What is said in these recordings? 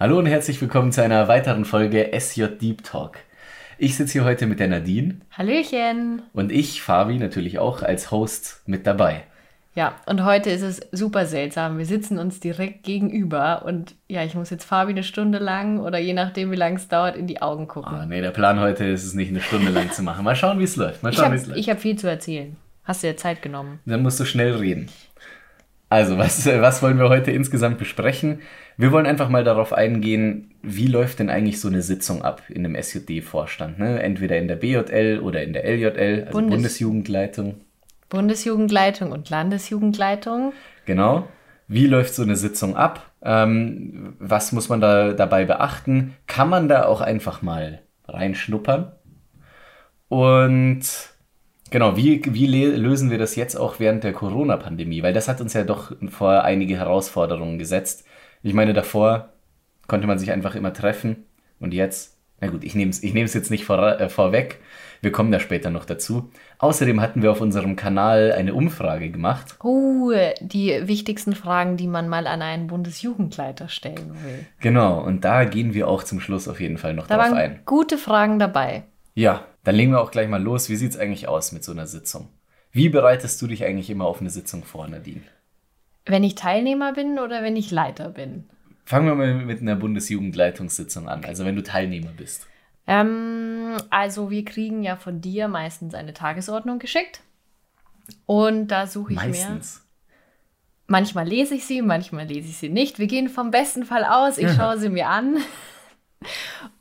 Hallo und herzlich willkommen zu einer weiteren Folge SJ Deep Talk. Ich sitze hier heute mit der Nadine. Hallöchen. Und ich, Fabi, natürlich auch als Host mit dabei. Ja, und heute ist es super seltsam. Wir sitzen uns direkt gegenüber und ja, ich muss jetzt Fabi eine Stunde lang oder je nachdem, wie lange es dauert, in die Augen gucken. Oh, nee, der Plan heute ist es nicht eine Stunde lang zu machen. Mal schauen, wie es läuft. Mal schauen, wie es läuft. Ich habe viel zu erzählen. Hast du dir Zeit genommen? Dann musst du schnell reden. Also, was, was wollen wir heute insgesamt besprechen? Wir wollen einfach mal darauf eingehen, wie läuft denn eigentlich so eine Sitzung ab in einem SJD-Vorstand? Ne? Entweder in der BJL oder in der LJL, also Bundes Bundesjugendleitung. Bundesjugendleitung und Landesjugendleitung. Genau. Wie läuft so eine Sitzung ab? Ähm, was muss man da dabei beachten? Kann man da auch einfach mal reinschnuppern? Und Genau, wie, wie lösen wir das jetzt auch während der Corona-Pandemie? Weil das hat uns ja doch vor einige Herausforderungen gesetzt. Ich meine, davor konnte man sich einfach immer treffen und jetzt, na gut, ich nehme es ich nehm's jetzt nicht vor, äh, vorweg, wir kommen da später noch dazu. Außerdem hatten wir auf unserem Kanal eine Umfrage gemacht. Oh, die wichtigsten Fragen, die man mal an einen Bundesjugendleiter stellen will. Genau, und da gehen wir auch zum Schluss auf jeden Fall noch da drauf waren ein. Gute Fragen dabei. Ja, dann legen wir auch gleich mal los. Wie sieht es eigentlich aus mit so einer Sitzung? Wie bereitest du dich eigentlich immer auf eine Sitzung vor, Nadine? Wenn ich Teilnehmer bin oder wenn ich Leiter bin? Fangen wir mal mit einer Bundesjugendleitungssitzung an, also wenn du Teilnehmer bist. Ähm, also wir kriegen ja von dir meistens eine Tagesordnung geschickt. Und da suche ich meistens. mir. Manchmal lese ich sie, manchmal lese ich sie nicht. Wir gehen vom besten Fall aus. Ich schaue sie mir an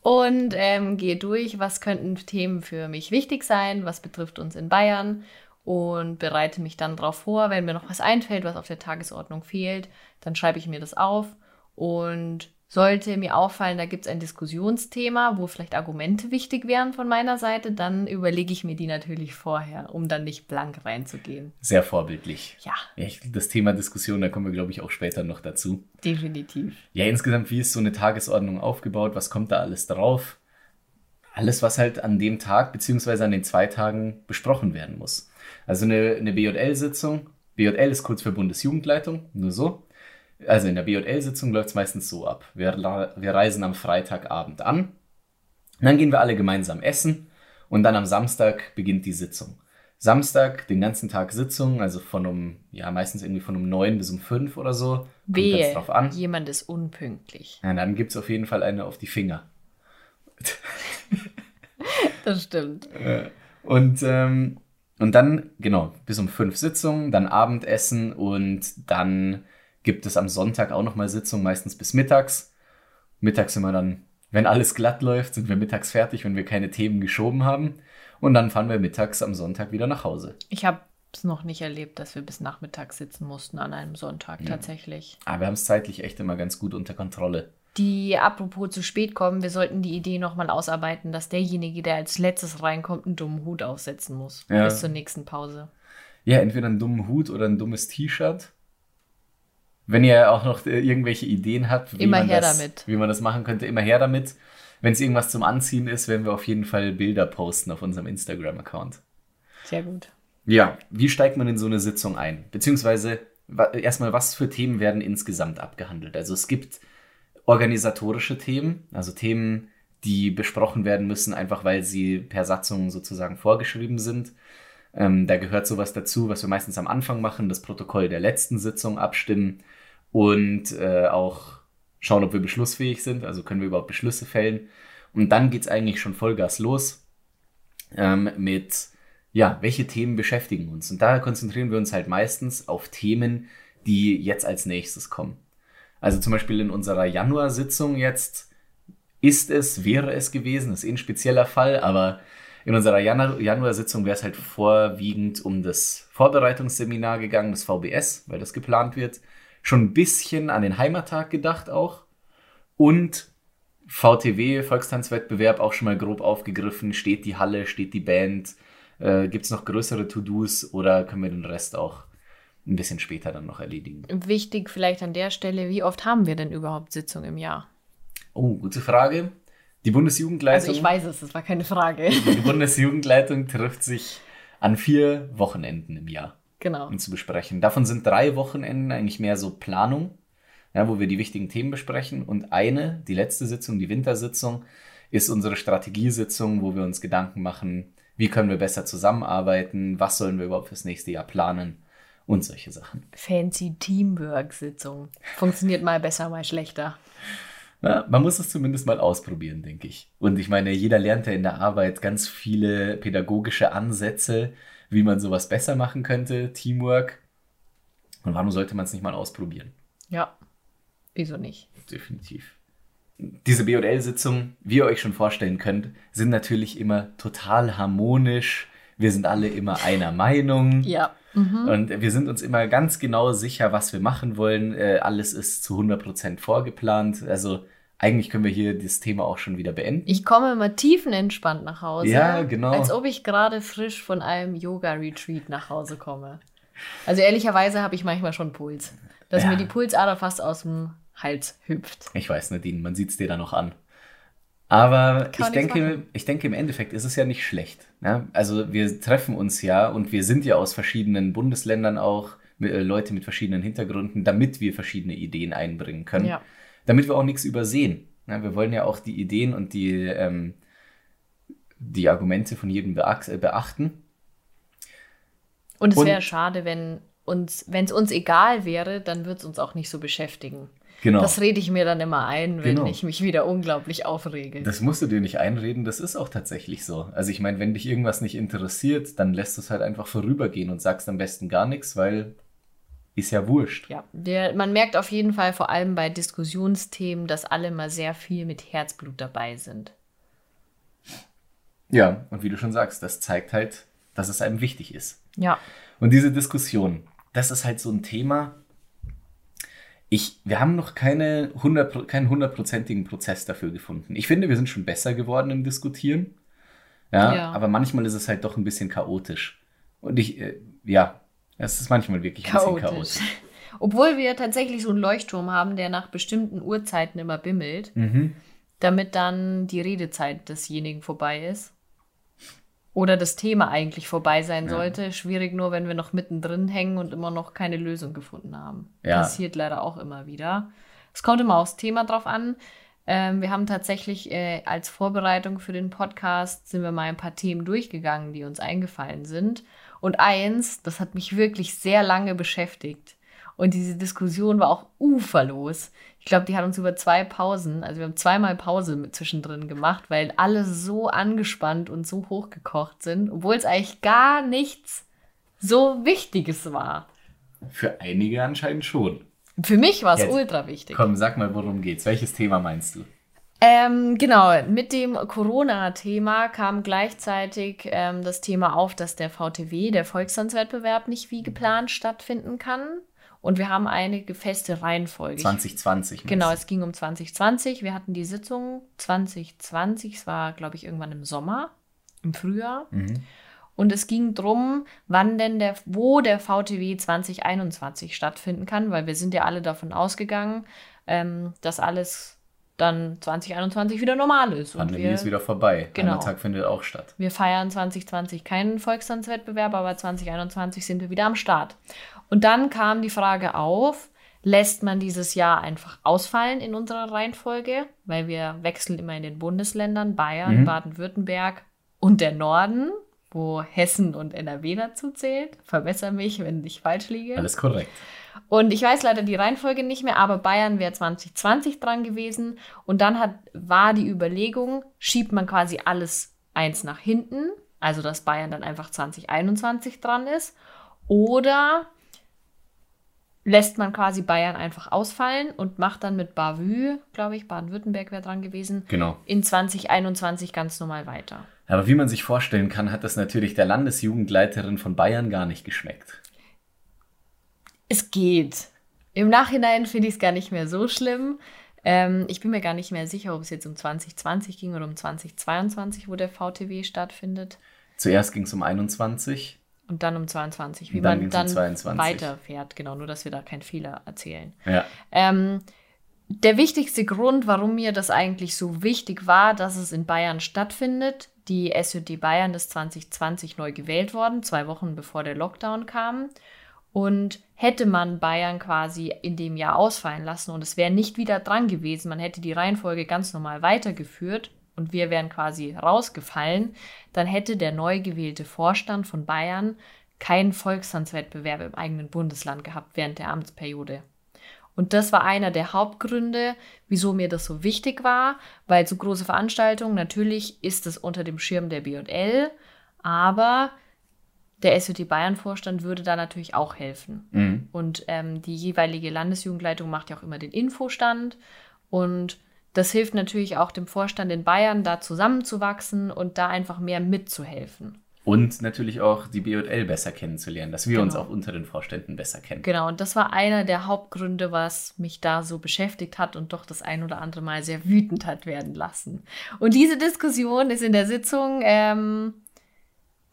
und ähm, gehe durch, was könnten Themen für mich wichtig sein, was betrifft uns in Bayern und bereite mich dann darauf vor, wenn mir noch was einfällt, was auf der Tagesordnung fehlt, dann schreibe ich mir das auf und sollte mir auffallen, da gibt es ein Diskussionsthema, wo vielleicht Argumente wichtig wären von meiner Seite, dann überlege ich mir die natürlich vorher, um dann nicht blank reinzugehen. Sehr vorbildlich. Ja. ja das Thema Diskussion, da kommen wir, glaube ich, auch später noch dazu. Definitiv. Ja, insgesamt, wie ist so eine Tagesordnung aufgebaut? Was kommt da alles drauf? Alles, was halt an dem Tag beziehungsweise an den zwei Tagen besprochen werden muss. Also eine, eine BJL-Sitzung. BJL ist kurz für Bundesjugendleitung, nur so. Also in der BJL-Sitzung läuft es meistens so ab. Wir, wir reisen am Freitagabend an, dann gehen wir alle gemeinsam essen und dann am Samstag beginnt die Sitzung. Samstag, den ganzen Tag Sitzung, also von um, ja, meistens irgendwie von um neun bis um fünf oder so. Wehe, drauf an. jemand ist unpünktlich. Ja, dann gibt es auf jeden Fall eine auf die Finger. das stimmt. Und, ähm, und dann, genau, bis um fünf Sitzungen, dann Abendessen und dann gibt es am Sonntag auch nochmal Sitzungen, meistens bis mittags. Mittags sind wir dann, wenn alles glatt läuft, sind wir mittags fertig, wenn wir keine Themen geschoben haben. Und dann fahren wir mittags am Sonntag wieder nach Hause. Ich habe es noch nicht erlebt, dass wir bis nachmittags sitzen mussten an einem Sonntag ja. tatsächlich. Aber wir haben es zeitlich echt immer ganz gut unter Kontrolle. Die, apropos zu spät kommen, wir sollten die Idee nochmal ausarbeiten, dass derjenige, der als letztes reinkommt, einen dummen Hut aufsetzen muss. Ja. Bis zur nächsten Pause. Ja, entweder einen dummen Hut oder ein dummes T-Shirt. Wenn ihr auch noch äh, irgendwelche Ideen habt, wie, immer man, das, damit. wie man das machen könnte, immer her damit. Wenn es irgendwas zum Anziehen ist, werden wir auf jeden Fall Bilder posten auf unserem Instagram-Account. Sehr gut. Ja, wie steigt man in so eine Sitzung ein? Beziehungsweise erstmal, was für Themen werden insgesamt abgehandelt? Also es gibt organisatorische Themen, also Themen, die besprochen werden müssen, einfach weil sie per Satzung sozusagen vorgeschrieben sind. Ähm, da gehört sowas dazu, was wir meistens am Anfang machen, das Protokoll der letzten Sitzung abstimmen und äh, auch schauen, ob wir beschlussfähig sind, also können wir überhaupt Beschlüsse fällen. Und dann geht es eigentlich schon Vollgas los ähm, mit, ja, welche Themen beschäftigen uns. Und da konzentrieren wir uns halt meistens auf Themen, die jetzt als nächstes kommen. Also zum Beispiel in unserer Januarsitzung jetzt ist es, wäre es gewesen, ist eh ein spezieller Fall, aber in unserer Januarsitzung wäre es halt vorwiegend um das Vorbereitungsseminar gegangen, das VBS, weil das geplant wird schon ein bisschen an den Heimattag gedacht auch. Und VTW, Volkstanzwettbewerb, auch schon mal grob aufgegriffen. Steht die Halle, steht die Band? Äh, Gibt es noch größere To-Dos oder können wir den Rest auch ein bisschen später dann noch erledigen? Wichtig vielleicht an der Stelle, wie oft haben wir denn überhaupt Sitzungen im Jahr? Oh, gute Frage. Die Bundesjugendleitung. Also ich weiß es, das war keine Frage. Die Bundesjugendleitung trifft sich an vier Wochenenden im Jahr genau. um zu besprechen. Davon sind drei Wochenenden eigentlich mehr so Planung. ja, wo wir die wichtigen Themen besprechen. Und eine, die letzte Sitzung, die Wintersitzung, ist unsere Strategiesitzung, wo wir uns Gedanken machen, wie können wir besser zusammenarbeiten, was sollen wir überhaupt fürs nächste Jahr planen und solche Sachen. Fancy Teamwork-Sitzung. Funktioniert mal besser, mal schlechter. Ja, man muss es zumindest mal ausprobieren, denke ich. Und ich meine, jeder lernt ja in der Arbeit ganz viele pädagogische Ansätze, wie man sowas besser machen könnte, Teamwork. Und warum sollte man es nicht mal ausprobieren? Ja, wieso nicht? Definitiv. Diese BL-Sitzungen, wie ihr euch schon vorstellen könnt, sind natürlich immer total harmonisch. Wir sind alle immer einer Meinung. Ja. Mhm. Und wir sind uns immer ganz genau sicher, was wir machen wollen. Äh, alles ist zu 100% vorgeplant. Also eigentlich können wir hier das Thema auch schon wieder beenden. Ich komme immer tiefenentspannt nach Hause. Ja, genau. Als ob ich gerade frisch von einem Yoga-Retreat nach Hause komme. Also ehrlicherweise habe ich manchmal schon Puls. Dass ja. mir die Pulsader fast aus dem Hals hüpft. Ich weiß, Nadine, man sieht es dir da noch an. Aber ich denke, ich denke, im Endeffekt ist es ja nicht schlecht. Ja? Also wir treffen uns ja und wir sind ja aus verschiedenen Bundesländern auch, äh, Leute mit verschiedenen Hintergründen, damit wir verschiedene Ideen einbringen können. Ja. Damit wir auch nichts übersehen. Ja, wir wollen ja auch die Ideen und die, ähm, die Argumente von jedem äh, beachten. Und es wäre schade, wenn uns, wenn es uns egal wäre, dann würde es uns auch nicht so beschäftigen. Genau. Das rede ich mir dann immer ein, wenn genau. ich mich wieder unglaublich aufrege. Das musst du dir nicht einreden, das ist auch tatsächlich so. Also ich meine, wenn dich irgendwas nicht interessiert, dann lässt du es halt einfach vorübergehen und sagst am besten gar nichts, weil ist ja wurscht. Ja, der, man merkt auf jeden Fall vor allem bei Diskussionsthemen, dass alle mal sehr viel mit Herzblut dabei sind. Ja, und wie du schon sagst, das zeigt halt, dass es einem wichtig ist. Ja. Und diese Diskussion, das ist halt so ein Thema, ich, wir haben noch keine 100, keinen hundertprozentigen Prozess dafür gefunden. Ich finde, wir sind schon besser geworden im Diskutieren. Ja, ja. aber manchmal ist es halt doch ein bisschen chaotisch. Und ich, äh, ja, es ist manchmal wirklich ein chaotisch. bisschen chaotisch. Obwohl wir tatsächlich so einen Leuchtturm haben, der nach bestimmten Uhrzeiten immer bimmelt, mhm. damit dann die Redezeit desjenigen vorbei ist oder das Thema eigentlich vorbei sein ja. sollte. Schwierig nur, wenn wir noch mittendrin hängen und immer noch keine Lösung gefunden haben. Ja. Passiert leider auch immer wieder. Es kommt immer aufs Thema drauf an. Ähm, wir haben tatsächlich äh, als Vorbereitung für den Podcast sind wir mal ein paar Themen durchgegangen, die uns eingefallen sind. Und eins, das hat mich wirklich sehr lange beschäftigt. Und diese Diskussion war auch uferlos. Ich glaube, die hat uns über zwei Pausen, also wir haben zweimal Pause mit zwischendrin gemacht, weil alle so angespannt und so hochgekocht sind, obwohl es eigentlich gar nichts so Wichtiges war. Für einige anscheinend schon. Für mich war es ultra wichtig. Komm, sag mal, worum geht's? Welches Thema meinst du? Ähm, genau, mit dem Corona-Thema kam gleichzeitig ähm, das Thema auf, dass der VTW, der Volkstanzwettbewerb, nicht wie geplant stattfinden kann. Und wir haben eine feste Reihenfolge. 2020. Genau, es ging um 2020. Wir hatten die Sitzung 2020. Es war, glaube ich, irgendwann im Sommer, im Frühjahr. Mhm. Und es ging darum, wann denn der, wo der VTW 2021 stattfinden kann, weil wir sind ja alle davon ausgegangen, ähm, dass alles dann 2021 wieder normal ist. Pandemie wir, ist wieder vorbei. Genau. Heimattag findet auch statt. Wir feiern 2020 keinen Volkstanzwettbewerb, aber 2021 sind wir wieder am Start. Und dann kam die Frage auf, lässt man dieses Jahr einfach ausfallen in unserer Reihenfolge, weil wir wechseln immer in den Bundesländern Bayern, mhm. Baden-Württemberg und der Norden, wo Hessen und NRW dazu zählt. Verbessere mich, wenn ich falsch liege. Alles korrekt. Und ich weiß leider die Reihenfolge nicht mehr, aber Bayern wäre 2020 dran gewesen. Und dann hat, war die Überlegung, schiebt man quasi alles eins nach hinten, also dass Bayern dann einfach 2021 dran ist. Oder lässt man quasi Bayern einfach ausfallen und macht dann mit Bavü, glaube ich, Baden-Württemberg wäre dran gewesen, genau. in 2021 ganz normal weiter. Aber wie man sich vorstellen kann, hat das natürlich der Landesjugendleiterin von Bayern gar nicht geschmeckt. Es geht. Im Nachhinein finde ich es gar nicht mehr so schlimm. Ähm, ich bin mir gar nicht mehr sicher, ob es jetzt um 2020 ging oder um 2022, wo der VTW stattfindet. Zuerst ging es um 21 und dann um 22, wie dann man dann um weiterfährt. Genau, nur dass wir da keinen Fehler erzählen. Ja. Ähm, der wichtigste Grund, warum mir das eigentlich so wichtig war, dass es in Bayern stattfindet, die SJD Bayern ist 2020 neu gewählt worden, zwei Wochen bevor der Lockdown kam. Und hätte man Bayern quasi in dem Jahr ausfallen lassen und es wäre nicht wieder dran gewesen, man hätte die Reihenfolge ganz normal weitergeführt und wir wären quasi rausgefallen, dann hätte der neu gewählte Vorstand von Bayern keinen Volkstanzwettbewerb im eigenen Bundesland gehabt während der Amtsperiode. Und das war einer der Hauptgründe, wieso mir das so wichtig war, weil so große Veranstaltungen, natürlich ist es unter dem Schirm der BL, aber der SWT Bayern-Vorstand würde da natürlich auch helfen. Mhm. Und ähm, die jeweilige Landesjugendleitung macht ja auch immer den Infostand. Und das hilft natürlich auch dem Vorstand in Bayern, da zusammenzuwachsen und da einfach mehr mitzuhelfen. Und natürlich auch die BL besser kennenzulernen, dass wir genau. uns auch unter den Vorständen besser kennen. Genau, und das war einer der Hauptgründe, was mich da so beschäftigt hat und doch das ein oder andere Mal sehr wütend hat werden lassen. Und diese Diskussion ist in der Sitzung ähm,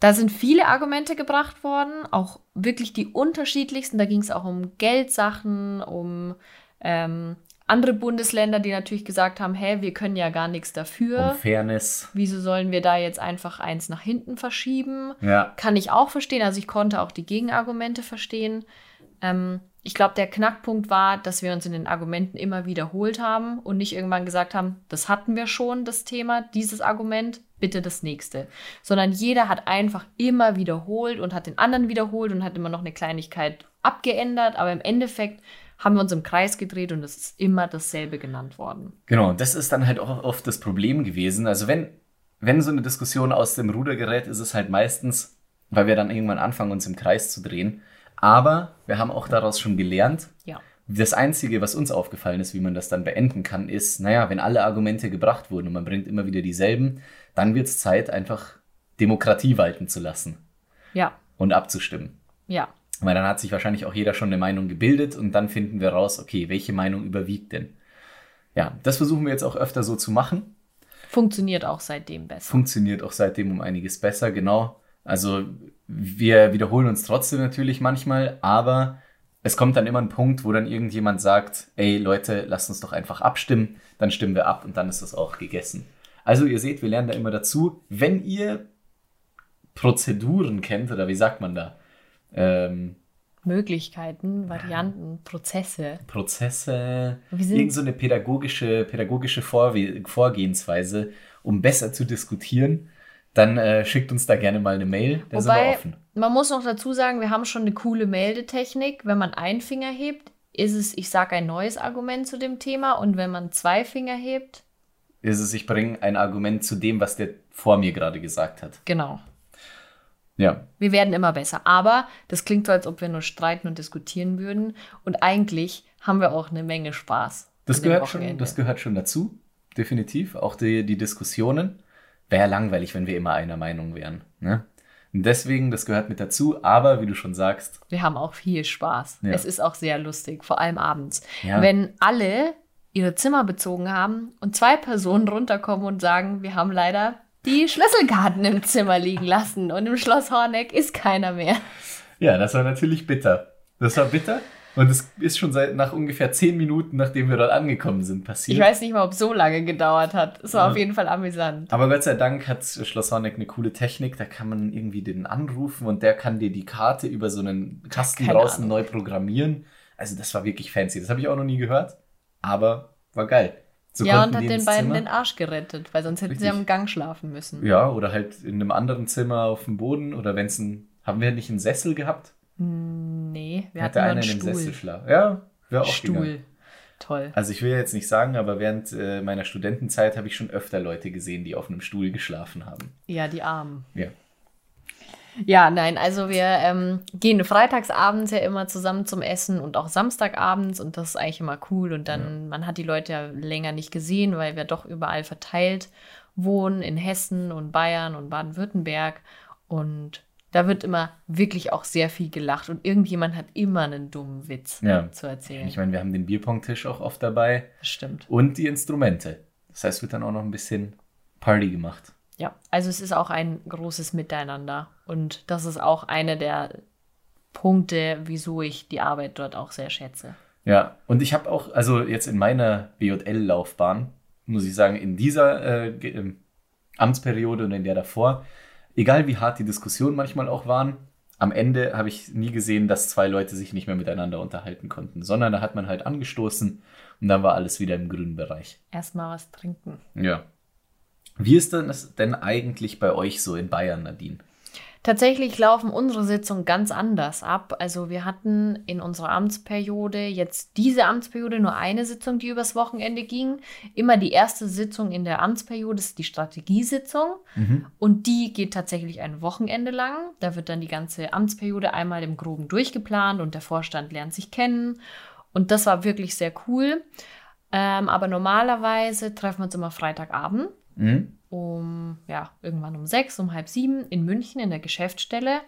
da sind viele Argumente gebracht worden, auch wirklich die unterschiedlichsten. Da ging es auch um Geldsachen, um ähm, andere Bundesländer, die natürlich gesagt haben, hey, wir können ja gar nichts dafür. Um Fairness. Wieso sollen wir da jetzt einfach eins nach hinten verschieben? Ja. Kann ich auch verstehen. Also ich konnte auch die Gegenargumente verstehen. Ähm, ich glaube, der Knackpunkt war, dass wir uns in den Argumenten immer wiederholt haben und nicht irgendwann gesagt haben, das hatten wir schon, das Thema, dieses Argument, bitte das nächste. Sondern jeder hat einfach immer wiederholt und hat den anderen wiederholt und hat immer noch eine Kleinigkeit abgeändert, aber im Endeffekt haben wir uns im Kreis gedreht und es ist immer dasselbe genannt worden. Genau, das ist dann halt auch oft das Problem gewesen. Also wenn, wenn so eine Diskussion aus dem Ruder gerät, ist es halt meistens, weil wir dann irgendwann anfangen, uns im Kreis zu drehen. Aber wir haben auch daraus schon gelernt. Ja. Das Einzige, was uns aufgefallen ist, wie man das dann beenden kann, ist, naja, wenn alle Argumente gebracht wurden und man bringt immer wieder dieselben, dann wird es Zeit, einfach Demokratie walten zu lassen. Ja. Und abzustimmen. Ja. Weil dann hat sich wahrscheinlich auch jeder schon eine Meinung gebildet und dann finden wir raus, okay, welche Meinung überwiegt denn? Ja, das versuchen wir jetzt auch öfter so zu machen. Funktioniert auch seitdem besser. Funktioniert auch seitdem um einiges besser, genau. Also wir wiederholen uns trotzdem natürlich manchmal, aber es kommt dann immer ein Punkt, wo dann irgendjemand sagt, ey Leute, lasst uns doch einfach abstimmen, dann stimmen wir ab und dann ist das auch gegessen. Also ihr seht, wir lernen da immer dazu. Wenn ihr Prozeduren kennt, oder wie sagt man da? Ähm, Möglichkeiten, Varianten, Prozesse. Prozesse, irgend so eine pädagogische, pädagogische Vorwe Vorgehensweise, um besser zu diskutieren, dann äh, schickt uns da gerne mal eine Mail. Da Wobei, sind wir offen. Man muss noch dazu sagen, wir haben schon eine coole Meldetechnik. Wenn man einen Finger hebt, ist es, ich sage ein neues Argument zu dem Thema. Und wenn man zwei Finger hebt, ist es, ich bringe ein Argument zu dem, was der vor mir gerade gesagt hat. Genau. Ja. Wir werden immer besser. Aber das klingt so, als ob wir nur streiten und diskutieren würden. Und eigentlich haben wir auch eine Menge Spaß. Das, gehört schon, das gehört schon dazu. Definitiv. Auch die, die Diskussionen. Wäre langweilig, wenn wir immer einer Meinung wären. Ne? Und deswegen, das gehört mit dazu. Aber wie du schon sagst. Wir haben auch viel Spaß. Ja. Es ist auch sehr lustig, vor allem abends. Ja. Wenn alle ihre Zimmer bezogen haben und zwei Personen runterkommen und sagen, wir haben leider die Schlüsselkarten im Zimmer liegen lassen und im Schloss Horneck ist keiner mehr. Ja, das war natürlich bitter. Das war bitter und es ist schon seit nach ungefähr zehn Minuten, nachdem wir dort angekommen sind, passiert. Ich weiß nicht mal, ob es so lange gedauert hat. Es war ja. auf jeden Fall amüsant. Aber Gott sei Dank hat Schloss Horneck eine coole Technik. Da kann man irgendwie den anrufen und der kann dir die Karte über so einen Kasten Keine draußen Ahnung. neu programmieren. Also das war wirklich fancy. Das habe ich auch noch nie gehört aber war geil. So ja, und hat den beiden Zimmer. den Arsch gerettet, weil sonst hätten Richtig. sie am Gang schlafen müssen. Ja, oder halt in einem anderen Zimmer auf dem Boden oder wenn es ein. Haben wir nicht einen Sessel gehabt? Hm, nee, wir Hatte hatten einen, einen in einem Sessel schlafen. Ja, wäre auch Stuhl. Gegangen. Toll. Also ich will jetzt nicht sagen, aber während äh, meiner Studentenzeit habe ich schon öfter Leute gesehen, die auf einem Stuhl geschlafen haben. Ja, die Armen. Ja. Ja, nein, also wir ähm, gehen freitagsabends ja immer zusammen zum Essen und auch samstagabends und das ist eigentlich immer cool und dann, ja. man hat die Leute ja länger nicht gesehen, weil wir doch überall verteilt wohnen, in Hessen und Bayern und Baden-Württemberg und da wird immer wirklich auch sehr viel gelacht und irgendjemand hat immer einen dummen Witz ja. zu erzählen. Ich meine, wir haben den Bierpong-Tisch auch oft dabei. Das stimmt. Und die Instrumente. Das heißt, wird dann auch noch ein bisschen Party gemacht. Ja, also es ist auch ein großes Miteinander. Und das ist auch einer der Punkte, wieso ich die Arbeit dort auch sehr schätze. Ja, und ich habe auch, also jetzt in meiner BJL-Laufbahn, muss ich sagen, in dieser äh, ähm, Amtsperiode und in der davor, egal wie hart die Diskussionen manchmal auch waren, am Ende habe ich nie gesehen, dass zwei Leute sich nicht mehr miteinander unterhalten konnten, sondern da hat man halt angestoßen und dann war alles wieder im grünen Bereich. Erstmal was trinken. Ja. Wie ist das denn eigentlich bei euch so in Bayern, Nadine? Tatsächlich laufen unsere Sitzungen ganz anders ab. Also wir hatten in unserer Amtsperiode jetzt diese Amtsperiode nur eine Sitzung, die übers Wochenende ging. Immer die erste Sitzung in der Amtsperiode ist die Strategiesitzung mhm. und die geht tatsächlich ein Wochenende lang. Da wird dann die ganze Amtsperiode einmal im Groben durchgeplant und der Vorstand lernt sich kennen. Und das war wirklich sehr cool. Ähm, aber normalerweise treffen wir uns immer Freitagabend. Mhm um, ja, irgendwann um sechs, um halb sieben in München in der Geschäftsstelle.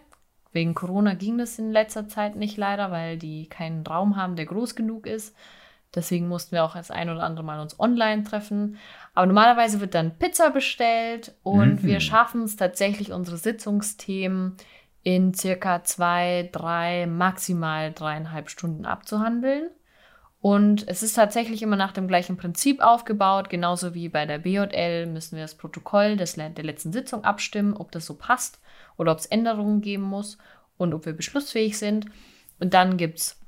Wegen Corona ging das in letzter Zeit nicht leider, weil die keinen Raum haben, der groß genug ist. Deswegen mussten wir auch das ein oder andere Mal uns online treffen. Aber normalerweise wird dann Pizza bestellt und mhm. wir schaffen es tatsächlich, unsere Sitzungsthemen in circa zwei, drei, maximal dreieinhalb Stunden abzuhandeln. Und es ist tatsächlich immer nach dem gleichen Prinzip aufgebaut. Genauso wie bei der BJL müssen wir das Protokoll des, der letzten Sitzung abstimmen, ob das so passt oder ob es Änderungen geben muss und ob wir beschlussfähig sind. Und dann gibt's,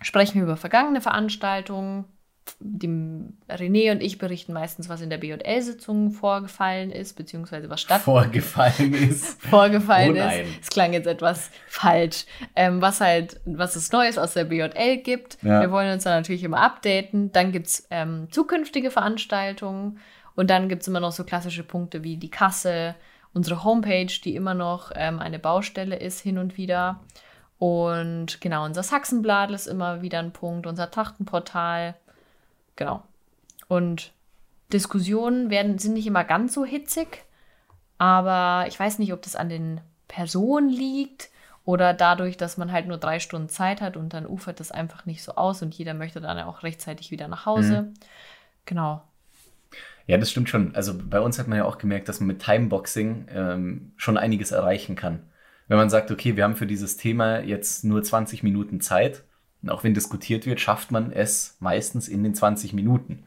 sprechen wir über vergangene Veranstaltungen, dem René und ich berichten meistens, was in der BJL-Sitzung vorgefallen ist, beziehungsweise was statt vorgefallen ist. vorgefallen oh ist. Es klang jetzt etwas falsch. Ähm, was halt, was es Neues aus der BJL gibt. Ja. Wir wollen uns dann natürlich immer updaten. Dann gibt es ähm, zukünftige Veranstaltungen und dann gibt es immer noch so klassische Punkte wie die Kasse, unsere Homepage, die immer noch ähm, eine Baustelle ist hin und wieder. Und genau, unser Sachsenblatt ist immer wieder ein Punkt, unser Trachtenportal. Genau. Und Diskussionen werden, sind nicht immer ganz so hitzig, aber ich weiß nicht, ob das an den Personen liegt oder dadurch, dass man halt nur drei Stunden Zeit hat und dann ufert das einfach nicht so aus und jeder möchte dann auch rechtzeitig wieder nach Hause. Mhm. Genau. Ja, das stimmt schon. Also bei uns hat man ja auch gemerkt, dass man mit Timeboxing ähm, schon einiges erreichen kann. Wenn man sagt, okay, wir haben für dieses Thema jetzt nur 20 Minuten Zeit, und auch wenn diskutiert wird, schafft man es meistens in den 20 Minuten.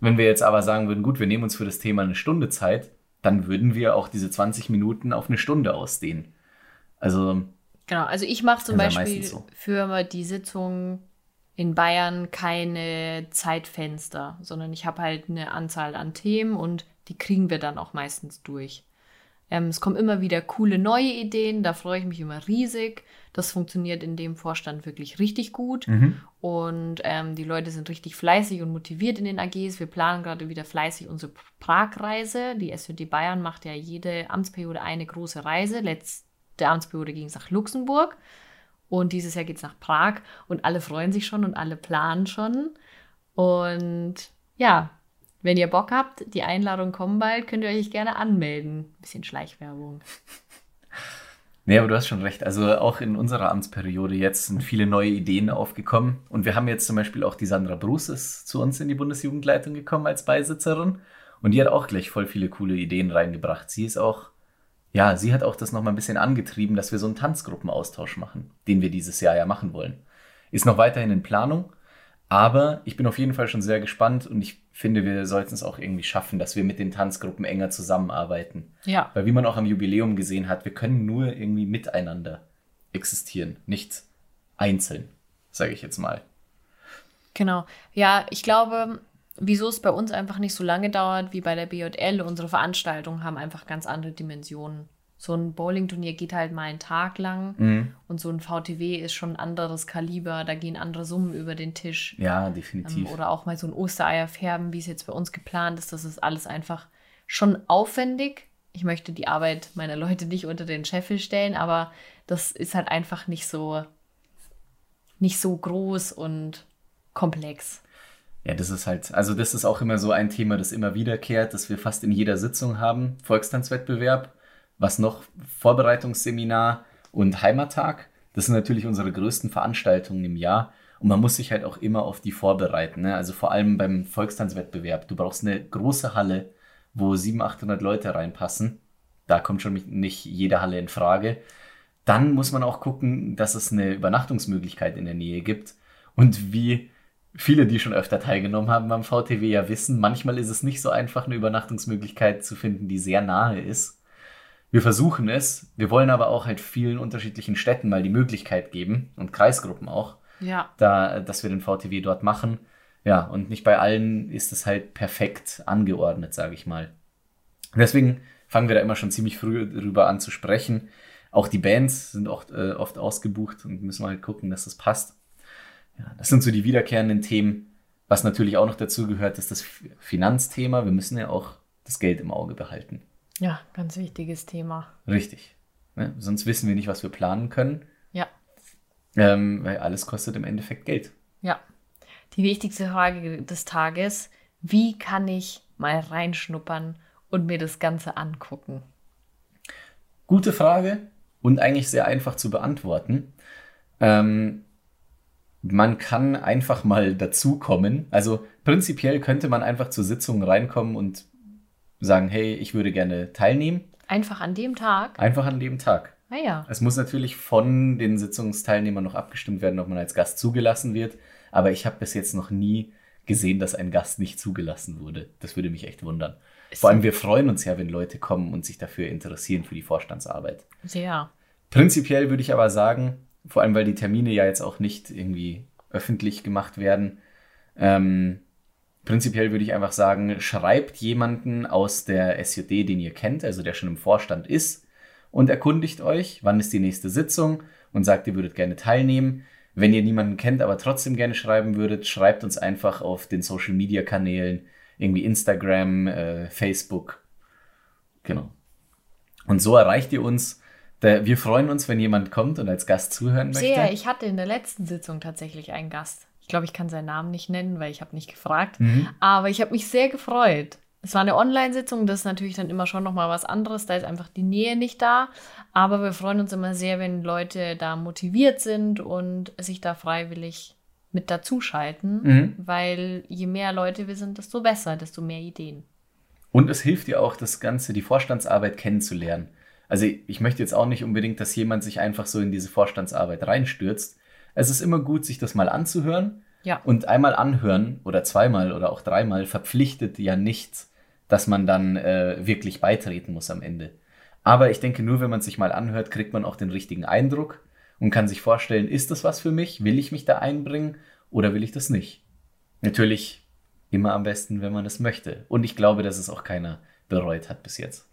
Wenn wir jetzt aber sagen würden, gut, wir nehmen uns für das Thema eine Stunde Zeit, dann würden wir auch diese 20 Minuten auf eine Stunde ausdehnen. Also. Genau, also ich mache zum Beispiel so. für die Sitzung in Bayern keine Zeitfenster, sondern ich habe halt eine Anzahl an Themen und die kriegen wir dann auch meistens durch. Ähm, es kommen immer wieder coole neue Ideen, da freue ich mich immer riesig. Das funktioniert in dem Vorstand wirklich richtig gut. Mhm. Und ähm, die Leute sind richtig fleißig und motiviert in den AGs. Wir planen gerade wieder fleißig unsere Pragreise. Die SVD Bayern macht ja jede Amtsperiode eine große Reise. Letzte Amtsperiode ging es nach Luxemburg. Und dieses Jahr geht es nach Prag. Und alle freuen sich schon und alle planen schon. Und ja, wenn ihr Bock habt, die Einladung kommen bald, könnt ihr euch gerne anmelden. Bisschen Schleichwerbung. Nee, aber du hast schon recht. Also auch in unserer Amtsperiode jetzt sind viele neue Ideen aufgekommen. Und wir haben jetzt zum Beispiel auch die Sandra Bruce ist zu uns in die Bundesjugendleitung gekommen als Beisitzerin. Und die hat auch gleich voll viele coole Ideen reingebracht. Sie ist auch, ja, sie hat auch das nochmal ein bisschen angetrieben, dass wir so einen Tanzgruppenaustausch machen, den wir dieses Jahr ja machen wollen. Ist noch weiterhin in Planung. Aber ich bin auf jeden Fall schon sehr gespannt und ich finde, wir sollten es auch irgendwie schaffen, dass wir mit den Tanzgruppen enger zusammenarbeiten. Ja. Weil wie man auch am Jubiläum gesehen hat, wir können nur irgendwie miteinander existieren, nicht einzeln, sage ich jetzt mal. Genau. Ja, ich glaube, wieso es bei uns einfach nicht so lange dauert wie bei der BJL, unsere Veranstaltungen haben einfach ganz andere Dimensionen so ein Bowling-Turnier geht halt mal einen Tag lang mhm. und so ein VTW ist schon ein anderes Kaliber, da gehen andere Summen über den Tisch. Ja, definitiv. Ähm, oder auch mal so ein Ostereier färben, wie es jetzt bei uns geplant ist. Das ist alles einfach schon aufwendig. Ich möchte die Arbeit meiner Leute nicht unter den Scheffel stellen, aber das ist halt einfach nicht so, nicht so groß und komplex. Ja, das ist halt, also das ist auch immer so ein Thema, das immer wiederkehrt, das wir fast in jeder Sitzung haben. Volkstanzwettbewerb was noch? Vorbereitungsseminar und Heimattag. Das sind natürlich unsere größten Veranstaltungen im Jahr. Und man muss sich halt auch immer auf die vorbereiten. Ne? Also vor allem beim Volkstanzwettbewerb. Du brauchst eine große Halle, wo 700, 800 Leute reinpassen. Da kommt schon nicht jede Halle in Frage. Dann muss man auch gucken, dass es eine Übernachtungsmöglichkeit in der Nähe gibt. Und wie viele, die schon öfter teilgenommen haben beim VTW ja wissen, manchmal ist es nicht so einfach, eine Übernachtungsmöglichkeit zu finden, die sehr nahe ist. Wir versuchen es. Wir wollen aber auch halt vielen unterschiedlichen Städten mal die Möglichkeit geben und Kreisgruppen auch, Ja. da, dass wir den VTW dort machen. Ja, und nicht bei allen ist es halt perfekt angeordnet, sage ich mal. Deswegen fangen wir da immer schon ziemlich früh drüber an zu sprechen. Auch die Bands sind oft, äh, oft ausgebucht und müssen halt gucken, dass das passt. Ja, das sind so die wiederkehrenden Themen. Was natürlich auch noch dazu gehört, ist das Finanzthema. Wir müssen ja auch das Geld im Auge behalten. Ja, ganz wichtiges Thema. Richtig. Ne? Sonst wissen wir nicht, was wir planen können, Ja. ähm, weil alles kostet im Endeffekt Geld. Ja. Die wichtigste Frage des Tages, wie kann ich mal reinschnuppern und mir das Ganze angucken? Gute Frage und eigentlich sehr einfach zu beantworten. Ähm, man kann einfach mal dazukommen. Also prinzipiell könnte man einfach zur Sitzung reinkommen und sagen, hey, ich würde gerne teilnehmen. Einfach an dem Tag? Einfach an dem Tag. Naja. Es muss natürlich von den Sitzungsteilnehmern noch abgestimmt werden, ob man als Gast zugelassen wird. Aber ich habe bis jetzt noch nie gesehen, dass ein Gast nicht zugelassen wurde. Das würde mich echt wundern. Vor allem, wir freuen uns ja, wenn Leute kommen und sich dafür interessieren für die Vorstandsarbeit. Sehr. Prinzipiell würde ich aber sagen, vor allem weil die Termine ja jetzt auch nicht irgendwie öffentlich gemacht werden, ähm, prinzipiell würde ich einfach sagen, schreibt jemanden aus der SJD, den ihr kennt, also der schon im Vorstand ist, und erkundigt euch, wann ist die nächste Sitzung und sagt, ihr würdet gerne teilnehmen. Wenn ihr niemanden kennt, aber trotzdem gerne schreiben würdet, schreibt uns einfach auf den Social Media Kanälen, irgendwie Instagram, äh, Facebook. Genau. Und so erreicht ihr uns. Wir freuen uns, wenn jemand kommt und als Gast zuhören möchte. Sehr. Ich hatte in der letzten Sitzung tatsächlich einen Gast. Ich glaube, ich kann seinen Namen nicht nennen, weil ich habe nicht gefragt. Mhm. Aber ich habe mich sehr gefreut. Es war eine Online-Sitzung, das ist natürlich dann immer schon nochmal was anderes. Da ist einfach die Nähe nicht da. Aber wir freuen uns immer sehr, wenn Leute da motiviert sind und sich da freiwillig mit dazuschalten. Mhm. Weil je mehr Leute wir sind, desto besser, desto mehr Ideen. Und es hilft dir auch, das Ganze, die Vorstandsarbeit kennenzulernen. Also ich möchte jetzt auch nicht unbedingt, dass jemand sich einfach so in diese Vorstandsarbeit reinstürzt. Es ist immer gut, sich das mal anzuhören. Ja. Und einmal anhören oder zweimal oder auch dreimal verpflichtet ja nicht, dass man dann äh, wirklich beitreten muss am Ende. Aber ich denke, nur wenn man sich mal anhört, kriegt man auch den richtigen Eindruck und kann sich vorstellen, ist das was für mich? Will ich mich da einbringen oder will ich das nicht? Natürlich immer am besten, wenn man es möchte. Und ich glaube, dass es auch keiner bereut hat bis jetzt.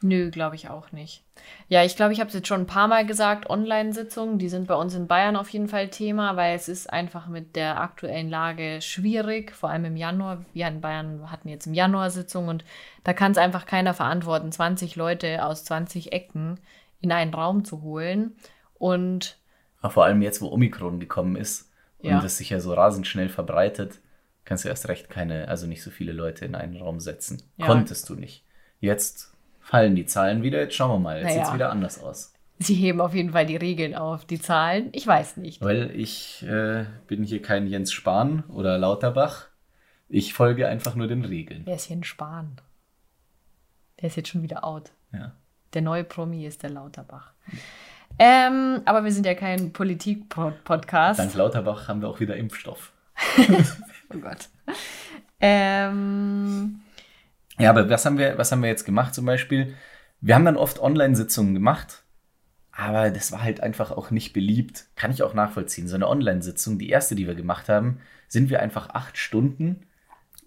Nö, glaube ich auch nicht. Ja, ich glaube, ich habe es jetzt schon ein paar Mal gesagt, Online-Sitzungen, die sind bei uns in Bayern auf jeden Fall Thema, weil es ist einfach mit der aktuellen Lage schwierig, vor allem im Januar. Wir in Bayern hatten jetzt im Januar Sitzung und da kann es einfach keiner verantworten, 20 Leute aus 20 Ecken in einen Raum zu holen. Und Aber vor allem jetzt, wo Omikron gekommen ist und Ja. es sich ja so rasend schnell verbreitet, kannst du erst recht keine, also nicht so viele Leute in einen Raum setzen. Ja. Konntest du nicht. Jetzt fallen die Zahlen wieder, jetzt schauen wir mal. Jetzt Naja. sieht es wieder anders aus. sie heben auf jeden Fall die Regeln auf, die Zahlen. Ich weiß nicht. Weil ich äh, bin hier kein Jens Spahn oder Lauterbach. Ich folge einfach nur den Regeln. Wer ist hier ein Spahn? Der ist jetzt schon wieder out. Ja. Der neue Promi ist der Lauterbach. Ähm, aber wir sind ja kein Politik-Podcast. Dank Lauterbach haben wir auch wieder Impfstoff. Oh Gott. Ähm, Ja, aber was haben wir, was haben wir jetzt gemacht zum Beispiel? Wir haben dann oft Online-Sitzungen gemacht, aber das war halt einfach auch nicht beliebt. Kann ich auch nachvollziehen. So eine Online-Sitzung, die erste, die wir gemacht haben, sind wir einfach acht Stunden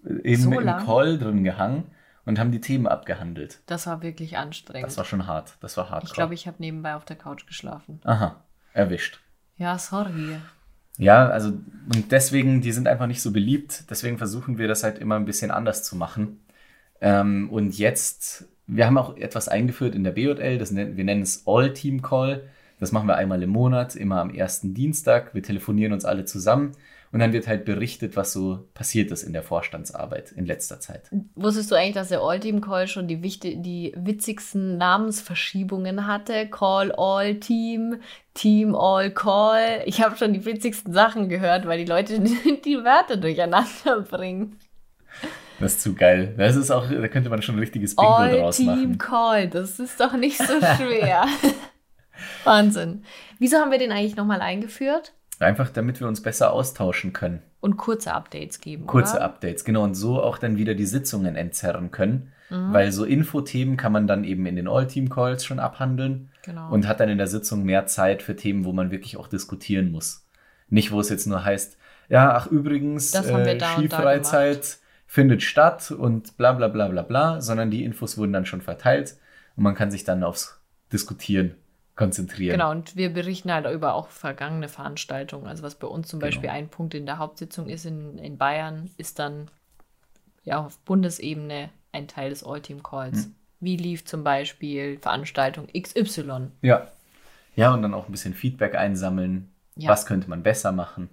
äh, So im, im lang? Call drin gehangen und haben die Themen abgehandelt. das war wirklich anstrengend. Das war schon hart. Das war hart. ich glaube, ich habe nebenbei auf der Couch geschlafen. Aha, erwischt. Ja, sorry. Ja, also und deswegen, die sind einfach nicht so beliebt. Deswegen versuchen wir das halt immer ein bisschen anders zu machen. Ähm, und jetzt, wir haben auch etwas eingeführt in der BJL, das nennen, wir nennen es All-Team-Call. Das machen wir einmal im Monat, immer am ersten Dienstag. Wir telefonieren uns alle zusammen und dann wird halt berichtet, was so passiert ist in der Vorstandsarbeit in letzter Zeit. Wusstest du eigentlich, dass der All-Team-Call schon die, die witzigsten Namensverschiebungen hatte? Call All Team, Team All Call. Ich habe schon die witzigsten Sachen gehört, weil die Leute die Wörter durcheinander bringen. Das ist zu geil. Das ist auch, da könnte man schon ein richtiges Bingo All draus Team machen. Call, das ist doch nicht so schwer. Wahnsinn. Wieso haben wir den eigentlich nochmal eingeführt? Einfach damit wir uns besser austauschen können. Und kurze Updates geben. Kurze oder? Updates, genau. Und so auch dann wieder die Sitzungen entzerren können. Mhm. Weil so Infothemen kann man dann eben in den All-Team-Calls schon abhandeln. Genau. Und hat dann in der Sitzung mehr Zeit für Themen, wo man wirklich auch diskutieren muss. Nicht, wo es jetzt nur heißt, ja, ach übrigens, äh, Skifreizeit findet statt und bla bla bla bla bla, sondern die Infos wurden dann schon verteilt und man kann sich dann aufs Diskutieren konzentrieren. Genau, und wir berichten halt über auch vergangene Veranstaltungen. Also was bei uns zum Beispiel genau. ein Punkt in der Hauptsitzung ist in, in Bayern, ist dann ja auf Bundesebene ein Teil des All-Team-Calls. Hm. Wie lief zum Beispiel Veranstaltung XY? Ja. Ja, und dann auch ein bisschen Feedback einsammeln. Ja. Was könnte man besser machen?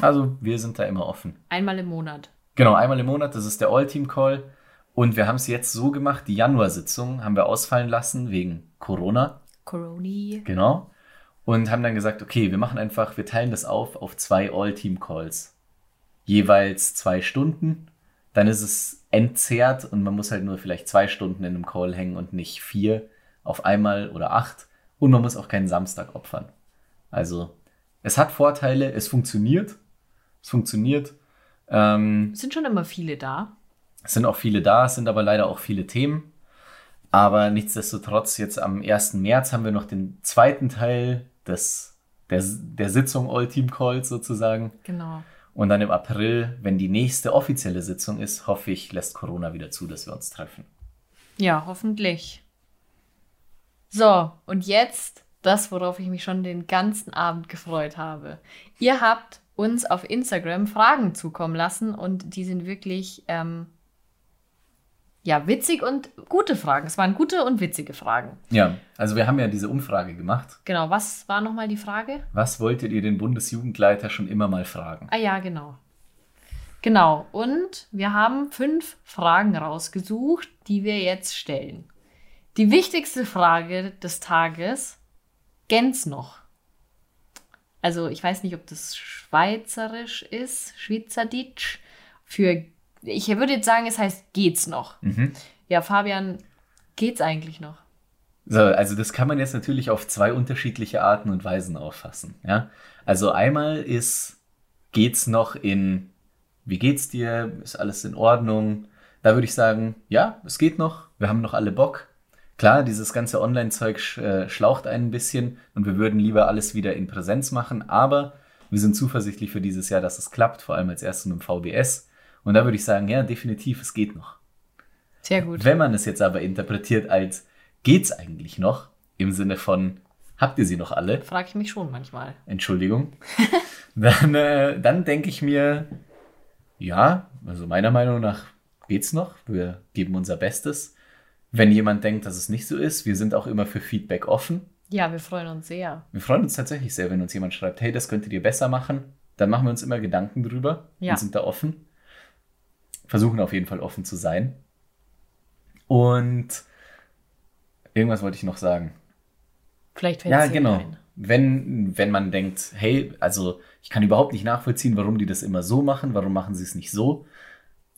Also, wir sind da immer offen. Einmal im Monat. Genau, einmal im Monat. Das ist der All-Team-Call. Und wir haben es jetzt so gemacht, die Januarsitzung haben wir ausfallen lassen wegen Corona. Corona. Genau. Und haben dann gesagt, okay, wir machen einfach, wir teilen das auf auf zwei All-Team-Calls. Jeweils zwei Stunden. Dann ist es entzerrt und man muss halt nur vielleicht zwei Stunden in einem Call hängen und nicht vier auf einmal oder acht. Und man muss auch keinen Samstag opfern. Also, es hat Vorteile, es funktioniert. Es funktioniert. Ähm, sind schon immer viele da. Es sind auch viele da, es sind aber leider auch viele Themen. Aber nichtsdestotrotz, jetzt am 1. März haben wir noch den zweiten Teil des, der, der Sitzung All Team Calls sozusagen. Genau. Und dann im April, wenn die nächste offizielle Sitzung ist, hoffe ich, lässt Corona wieder zu, dass wir uns treffen. Ja, hoffentlich. So, und jetzt das, worauf ich mich schon den ganzen Abend gefreut habe. Ihr habt uns auf Instagram Fragen zukommen lassen und die sind wirklich ähm, ja, witzig und gute Fragen. Es waren gute und witzige Fragen. Ja, also wir haben ja diese Umfrage gemacht. Genau, was war nochmal die Frage? Was wolltet ihr den Bundesjugendleiter schon immer mal fragen? Ah ja, genau. Genau, und wir haben fünf Fragen rausgesucht, die wir jetzt stellen. Die wichtigste Frage des Tages, Gens noch. Also ich weiß nicht, ob das schweizerisch ist, Schweizerdeutsch, für ich würde jetzt sagen, es heißt geht's noch. Mhm. Ja, Fabian, geht's eigentlich noch? So, also das kann man jetzt natürlich auf zwei unterschiedliche Arten und Weisen auffassen. Ja? Also einmal ist geht's noch in wie geht's dir? Ist alles in Ordnung? Da würde ich sagen, ja, es geht noch. Wir haben noch alle Bock. Klar, dieses ganze Online-Zeug äh, schlaucht ein bisschen und wir würden lieber alles wieder in Präsenz machen, aber wir sind zuversichtlich für dieses Jahr, dass es klappt, vor allem als erstes dem VBS. Und da würde ich sagen, ja, definitiv, es geht noch. Sehr gut. Wenn man es jetzt aber interpretiert als, geht's eigentlich noch? Im Sinne von, habt ihr sie noch alle? Frage ich mich schon manchmal. Entschuldigung. dann äh, dann denke ich mir, ja, also meiner Meinung nach geht's noch. Wir geben unser Bestes. Wenn jemand denkt, dass es nicht so ist, wir sind auch immer für Feedback offen. Ja, wir freuen uns sehr. Wir freuen uns tatsächlich sehr, wenn uns jemand schreibt, hey, das könntet ihr besser machen. Dann machen wir uns immer Gedanken drüber ja. und sind da offen versuchen auf jeden Fall offen zu sein. Und irgendwas wollte ich noch sagen. Vielleicht fällt Ja, genau. Ein. Wenn, wenn man denkt, hey, also ich kann überhaupt nicht nachvollziehen, warum die das immer so machen, warum machen sie es nicht so.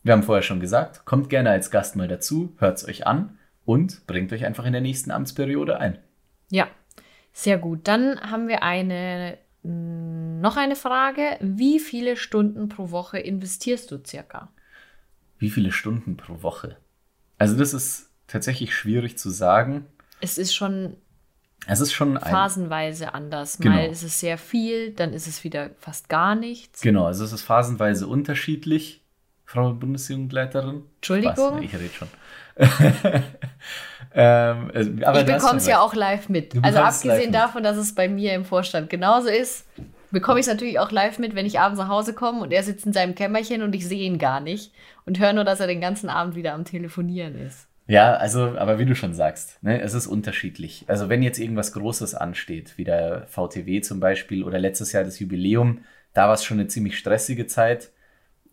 Wir haben vorher schon gesagt, kommt gerne als Gast mal dazu, hört es euch an und bringt euch einfach in der nächsten Amtsperiode ein. Ja, sehr gut. Dann haben wir eine noch eine Frage. Wie viele Stunden pro Woche investierst du circa? wie viele Stunden pro Woche? Also das ist tatsächlich schwierig zu sagen. Es ist schon es ist schon phasenweise anders. Genau. Mal ist es sehr viel, dann ist es wieder fast gar nichts. Genau, also es ist phasenweise unterschiedlich, Frau Bundesjugendleiterin. Entschuldigung. Spaß, ich rede schon. ähm, aber ich bekomme es ja auch live mit. Also abgesehen davon, dass es bei mir im Vorstand genauso ist, bekomme ich es natürlich auch live mit, wenn ich abends nach Hause komme und er sitzt in seinem Kämmerchen und ich sehe ihn gar nicht und höre nur, dass er den ganzen Abend wieder am Telefonieren ist. Ja, also, aber wie du schon sagst, ne, es ist unterschiedlich. Also, wenn jetzt irgendwas Großes ansteht, wie der VTW zum Beispiel oder letztes Jahr das Jubiläum, da war es schon eine ziemlich stressige Zeit.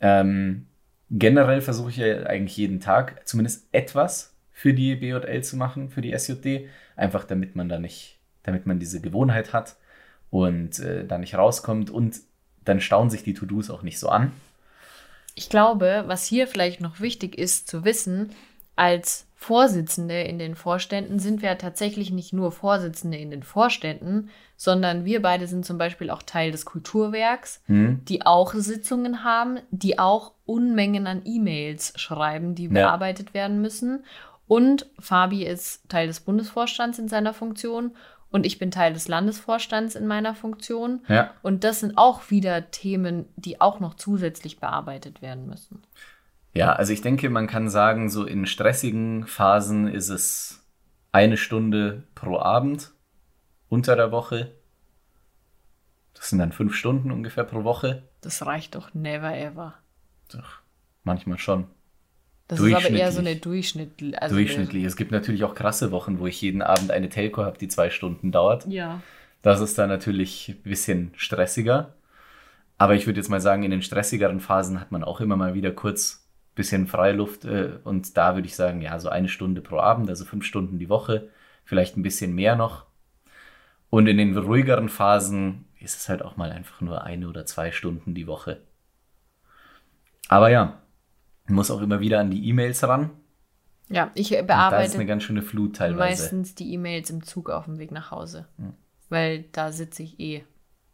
Ähm, generell versuche ich ja eigentlich jeden Tag zumindest etwas für die BJL zu machen, für die SJD, einfach damit man da nicht, damit man diese Gewohnheit hat und äh, da nicht rauskommt und dann stauen sich die To-Dos auch nicht so an. Ich glaube, was hier vielleicht noch wichtig ist zu wissen, als Vorsitzende in den Vorständen sind wir tatsächlich nicht nur Vorsitzende in den Vorständen, sondern wir beide sind zum Beispiel auch Teil des Kulturwerks, Hm? die auch Sitzungen haben, die auch Unmengen an E-Mails schreiben, die Ja. bearbeitet werden müssen. Und Fabi ist Teil des Bundesvorstands in seiner Funktion und ich bin Teil des Landesvorstands in meiner Funktion. Ja. Und das sind auch wieder Themen, die auch noch zusätzlich bearbeitet werden müssen. Ja, also ich denke, man kann sagen, so in stressigen Phasen ist es eine Stunde pro Abend unter der Woche. Das sind dann fünf Stunden ungefähr pro Woche. Das reicht doch never ever. Doch, manchmal schon. Das ist aber eher so eine Durchschnitt. Also Durchschnittlich. Es gibt natürlich auch krasse Wochen, wo ich jeden Abend eine Telco habe, die zwei Stunden dauert. Ja. Das ist dann natürlich ein bisschen stressiger. Aber ich würde jetzt mal sagen, in den stressigeren Phasen hat man auch immer mal wieder kurz ein bisschen Freiluft. Äh, und da würde ich sagen, ja, so eine Stunde pro Abend, also fünf Stunden die Woche, vielleicht ein bisschen mehr noch. Und in den ruhigeren Phasen ist es halt auch mal einfach nur eine oder zwei Stunden die Woche. Aber ja, muss auch immer wieder an die E-Mails ran. Ja, ich Und da ist bearbeite eine ganz schöne Flut teilweise. meistens die E-Mails im Zug auf dem Weg nach Hause. Weil da sitze ich eh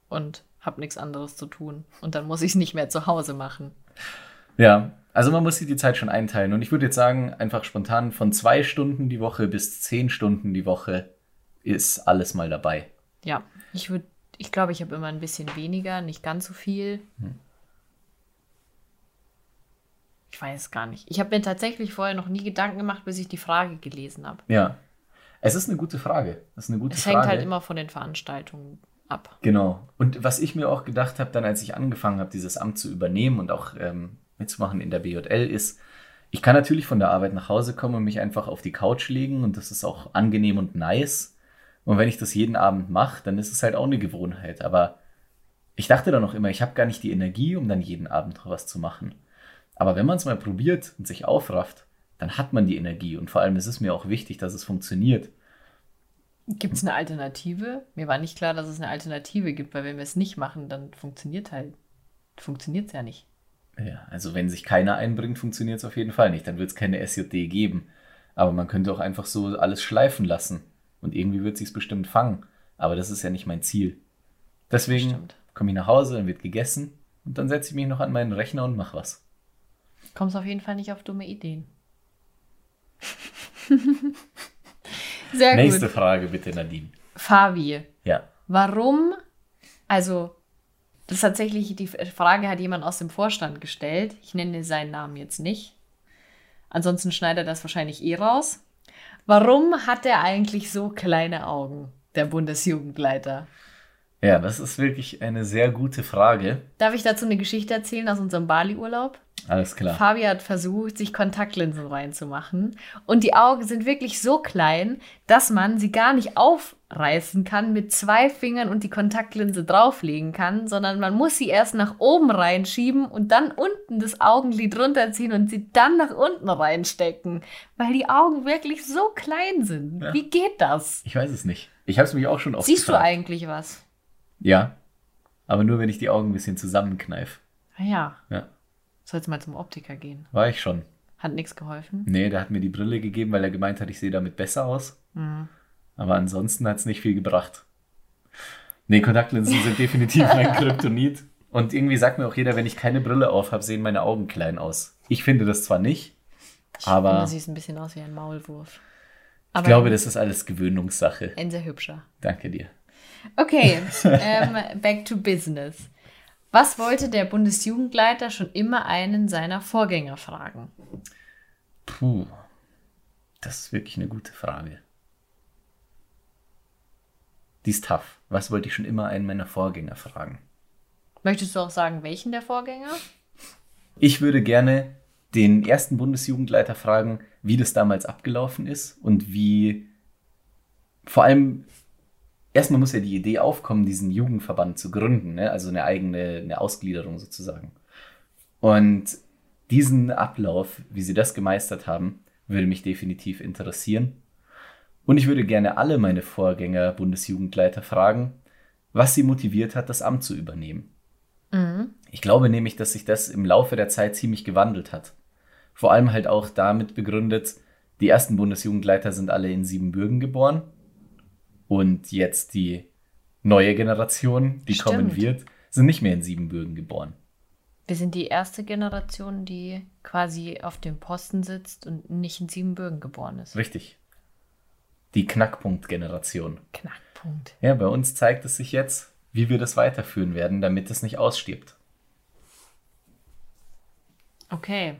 und habe nichts anderes zu tun. Und dann muss ich es nicht mehr zu Hause machen. Ja, also man muss sich die Zeit schon einteilen. Und ich würde jetzt sagen, einfach spontan von zwei Stunden die Woche bis zehn Stunden die Woche ist alles mal dabei. Ja, ich würde, ich glaube, ich habe immer ein bisschen weniger, nicht ganz so viel. Hm. Ich weiß gar nicht. Ich habe mir tatsächlich vorher noch nie Gedanken gemacht, bis ich die Frage gelesen habe. Ja. Es ist eine gute Frage. Das ist eine gute Es Frage. hängt halt immer von den Veranstaltungen ab. Genau. Und was ich mir auch gedacht habe, dann als ich angefangen habe, dieses Amt zu übernehmen und auch ähm, mitzumachen in der BJL, ist, ich kann natürlich von der Arbeit nach Hause kommen und mich einfach auf die Couch legen und das ist auch angenehm und nice. Und wenn ich das jeden Abend mache, dann ist es halt auch eine Gewohnheit. Aber ich dachte dann auch immer, ich habe gar nicht die Energie, um dann jeden Abend noch was zu machen. Aber wenn man es mal probiert und sich aufrafft, dann hat man die Energie. Und vor allem ist es mir auch wichtig, dass es funktioniert. Gibt es eine Alternative? Mir war nicht klar, dass es eine Alternative gibt, weil wenn wir es nicht machen, dann funktioniert halt, funktioniert es ja nicht. Ja, also wenn sich keiner einbringt, funktioniert es auf jeden Fall nicht. Dann wird es keine SJD geben. Aber man könnte auch einfach so alles schleifen lassen. Und irgendwie wird sich bestimmt fangen. Aber das ist ja nicht mein Ziel. Deswegen komme ich nach Hause, dann wird gegessen und dann setze ich mich noch an meinen Rechner und mache was. Kommst auf jeden Fall nicht auf dumme Ideen. Sehr Nächste gut. Frage bitte, Nadine. Fabi, Ja. warum, also, das ist tatsächlich, die Frage hat jemand aus dem Vorstand gestellt. Ich nenne seinen Namen jetzt nicht. Ansonsten schneidet er das wahrscheinlich eh raus. Warum hat er eigentlich so kleine Augen, der Bundesjugendleiter? Ja, das ist wirklich eine sehr gute Frage. Darf ich dazu eine Geschichte erzählen aus unserem Bali-Urlaub? Alles klar. Fabi hat versucht, sich Kontaktlinsen reinzumachen. Und die Augen sind wirklich so klein, dass man sie gar nicht aufreißen kann mit zwei Fingern und die Kontaktlinse drauflegen kann, sondern man muss sie erst nach oben reinschieben und dann unten das Augenlid runterziehen und sie dann nach unten reinstecken, weil die Augen wirklich so klein sind. Ja. Wie geht das? Ich weiß es nicht. Ich habe es mich auch schon oft Siehst du gefragt. eigentlich was? Ja. Aber nur, wenn ich die Augen ein bisschen zusammenkneife. Ah ja, Ja. Sollst mal zum Optiker gehen. War ich schon. Hat nichts geholfen. Nee, der hat mir die Brille gegeben, weil er gemeint hat, ich sehe damit besser aus. Mhm. Aber ansonsten hat es nicht viel gebracht. Nee, Kontaktlinsen sind definitiv mein Kryptonit. Und irgendwie sagt mir auch jeder, wenn ich keine Brille auf habe, sehen meine Augen klein aus. Ich finde das zwar nicht, Ich aber finde, du siehst ein bisschen aus wie ein Maulwurf. ich glaube, das ist alles Gewöhnungssache. ein sehr hübscher. Danke dir. Okay, ähm, back to business. Was wollte der Bundesjugendleiter schon immer einen seiner Vorgänger fragen? Puh, das ist wirklich eine gute Frage. Die ist tough. Was wollte ich schon immer einen meiner Vorgänger fragen? Möchtest du auch sagen, welchen der Vorgänger? Ich würde gerne den ersten Bundesjugendleiter fragen, wie das damals abgelaufen ist und wie vor allem erstmal muss ja die Idee aufkommen, diesen Jugendverband zu gründen, ne? also eine eigene eine Ausgliederung sozusagen. Und diesen Ablauf, wie sie das gemeistert haben, würde mich definitiv interessieren. Und ich würde gerne alle meine Vorgänger Bundesjugendleiter fragen, was sie motiviert hat, das Amt zu übernehmen. Ich glaube nämlich, dass sich das im Laufe der Zeit ziemlich gewandelt hat. Vor allem halt auch damit begründet, Die ersten Bundesjugendleiter sind alle in Siebenbürgen geboren. Und jetzt die neue Generation, die Stimmt. kommen wird, sind nicht mehr in Siebenbürgen geboren. Wir sind die erste Generation, die quasi auf dem Posten sitzt und nicht in Siebenbürgen geboren ist. Richtig. Die Knackpunkt-Generation. Knackpunkt. Ja, bei uns zeigt es sich jetzt, wie wir das weiterführen werden, damit es nicht ausstirbt. Okay.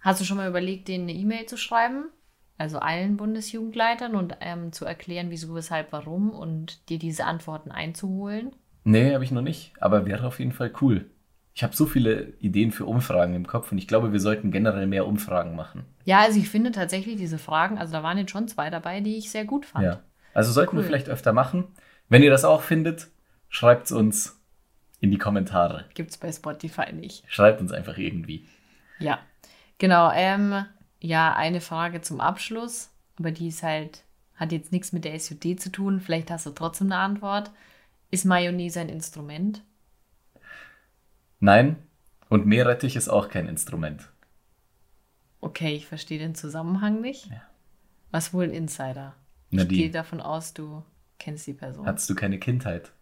Hast du schon mal überlegt, denen eine E-Mail zu schreiben? Also allen Bundesjugendleitern und ähm, zu erklären, wieso, weshalb, warum und dir diese Antworten einzuholen? Nee, habe ich noch nicht, aber wäre auf jeden Fall cool. Ich habe so viele Ideen für Umfragen im Kopf und ich glaube, wir sollten generell mehr Umfragen machen. Ja, also ich finde tatsächlich diese Fragen, also da waren jetzt schon zwei dabei, die ich sehr gut fand. Ja. Also sollten cool. wir vielleicht öfter machen. Wenn ihr das auch findet, schreibt es uns in die Kommentare. Gibt es bei Spotify nicht. Schreibt uns einfach irgendwie. Ja, genau. Ähm, ja, eine Frage zum Abschluss, aber die ist halt, hat jetzt nichts mit der SUD zu tun. Vielleicht hast du trotzdem eine Antwort. Ist Mayonnaise ein Instrument? Nein, und Meerrettich ist auch kein Instrument. Okay, ich verstehe den Zusammenhang nicht. Ja. Was wohl ein Insider? Ich gehe davon aus, du kennst die Person. Hattest du keine Kindheit?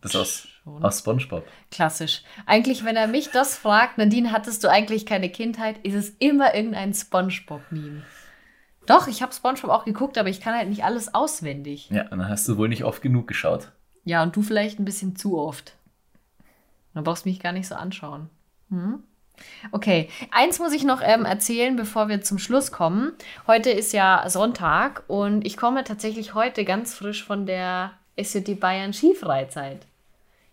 Das ist aus, aus SpongeBob. Klassisch. Eigentlich, wenn er mich das fragt, Nadine, hattest du eigentlich keine Kindheit, ist es immer irgendein SpongeBob-Meme. Doch, ich habe SpongeBob auch geguckt, aber ich kann halt nicht alles auswendig. Ja, dann hast du wohl nicht oft genug geschaut. Ja, und du vielleicht ein bisschen zu oft. Dann brauchst du mich gar nicht so anschauen. Hm? Okay, eins muss ich noch ähm, erzählen, bevor wir zum Schluss kommen. Heute ist ja Sonntag und ich komme tatsächlich heute ganz frisch von der SJD Bayern Skifreizeit,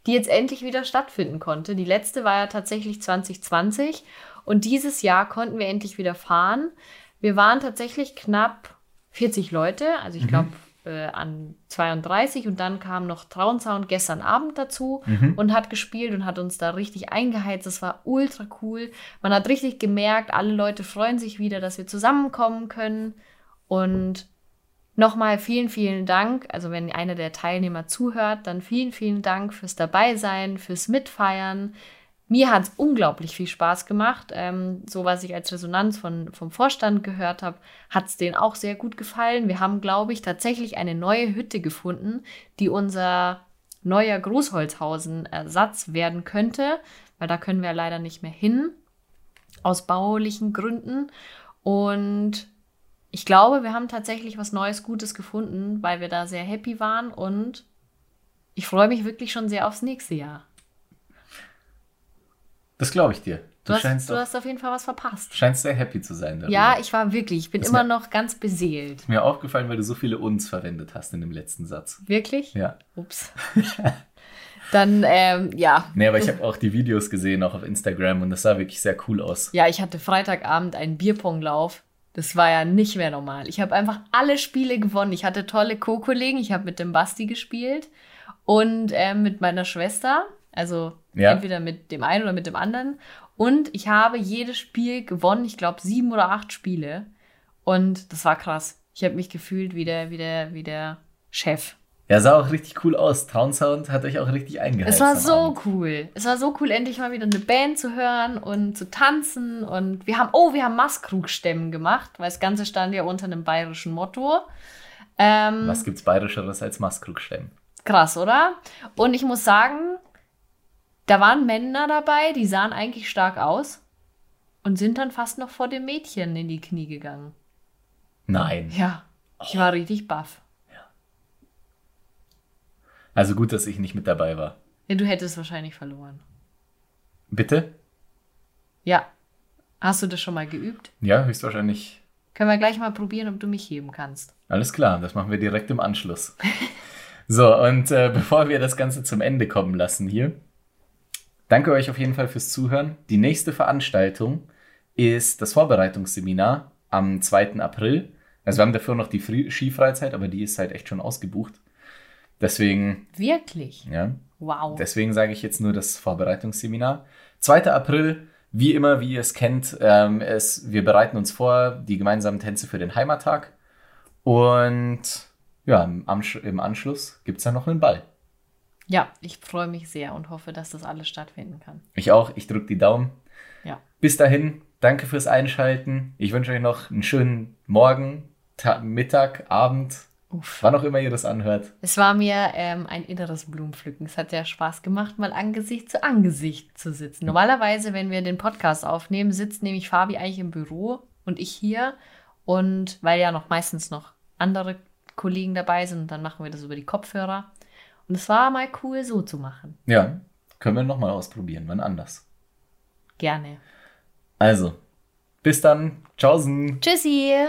die jetzt endlich wieder stattfinden konnte. Die letzte war ja tatsächlich 2020 und dieses Jahr konnten wir endlich wieder fahren. Wir waren tatsächlich knapp 40 Leute, also ich mhm. glaube äh, an 32 und dann kam noch Traunsound gestern Abend dazu mhm. und hat gespielt und hat uns da richtig eingeheizt. Das war ultra cool. Man hat richtig gemerkt, alle Leute freuen sich wieder, dass wir zusammenkommen können. Und nochmal vielen, vielen Dank. Also wenn einer der Teilnehmer zuhört, dann vielen, vielen Dank fürs Dabeisein, fürs Mitfeiern. Mir hat es unglaublich viel Spaß gemacht. Ähm, so was ich als Resonanz von, vom Vorstand gehört habe, hat es denen auch sehr gut gefallen. Wir haben, glaube ich, tatsächlich eine neue Hütte gefunden, die unser neuer Großholzhausen-Ersatz werden könnte, weil da können wir leider nicht mehr hin, aus baulichen Gründen. Und ich glaube, wir haben tatsächlich was Neues, Gutes gefunden, weil wir da sehr happy waren und ich freue mich wirklich schon sehr aufs nächste Jahr. Das glaube ich dir. Du, du, hast, du hast, auf jeden Fall was verpasst. Scheinst sehr happy zu sein. Darüber. Ja, ich war wirklich. Ich bin das immer mir, noch ganz beseelt. Ist mir aufgefallen, weil du so viele uns verwendet hast in dem letzten Satz. Wirklich? Ja. Ups. Dann, ähm, ja. Nee, aber ich habe auch die Videos gesehen, auch auf Instagram, und das sah wirklich sehr cool aus. Ja, ich hatte Freitagabend einen Bierponglauf. Das war ja nicht mehr normal. Ich habe einfach alle Spiele gewonnen. Ich hatte tolle Co-Kollegen. Ich habe mit dem Basti gespielt und äh, mit meiner Schwester. Also ja. entweder mit dem einen oder mit dem anderen. Und ich habe jedes Spiel gewonnen. Ich glaube, sieben oder acht Spiele. Und das war krass. Ich habe mich gefühlt wie der, wie der, wie der Chef. Ja, sah auch richtig cool aus. Town Sound hat euch auch richtig eingeheizt. Es war so cool. Es war so cool, endlich mal wieder eine Band zu hören und zu tanzen. Und wir haben, oh, wir haben Maskrug-Stämmen gemacht, weil das Ganze stand ja unter einem bayerischen Motto. Ähm, Was gibt's bayerischeres als Maskrug-Stämmen? Krass, oder? Und ich muss sagen, da waren Männer dabei, die sahen eigentlich stark aus und sind dann fast noch vor dem Mädchen in die Knie gegangen. Nein. Ja, ich war richtig baff. Also gut, dass ich nicht mit dabei war. Ja, du hättest wahrscheinlich verloren. Bitte? Ja. Hast du das schon mal geübt? Ja, höchstwahrscheinlich. Können wir gleich mal probieren, ob du mich heben kannst. Alles klar, das machen wir direkt im Anschluss. so, und äh, bevor wir das Ganze zum Ende kommen lassen hier, Danke euch auf jeden Fall fürs Zuhören. Die nächste Veranstaltung ist das Vorbereitungsseminar am 2. April. Also wir haben dafür noch die Skifreizeit, aber die ist halt echt schon ausgebucht. Deswegen. Wirklich? Ja. Wow. Deswegen sage ich jetzt nur das Vorbereitungsseminar. 2. April, wie immer, wie ihr es kennt, ähm, es, wir bereiten uns vor, die gemeinsamen Tänze für den Heimattag. Und ja, im, im Anschluss gibt es dann noch einen Ball. Ja, ich freue mich sehr und hoffe, dass das alles stattfinden kann. Ich auch. Ich drücke die Daumen. Ja. Bis dahin, danke fürs Einschalten. Ich wünsche euch noch einen schönen Morgen, Tag, Mittag, Abend, Uff. wann auch immer ihr das anhört. Es war mir ähm, ein inneres Blumenpflücken. Es hat ja Spaß gemacht, mal Angesicht zu Angesicht zu sitzen. Normalerweise, wenn wir den Podcast aufnehmen, sitzt nämlich Fabi eigentlich im Büro und ich hier. Und weil ja noch meistens noch andere Kollegen dabei sind, dann machen wir das über die Kopfhörer. Und es war mal cool, so zu machen. Ja, können wir nochmal ausprobieren, wann anders. Gerne. Also, bis dann. Tschaußen. Tschüssi.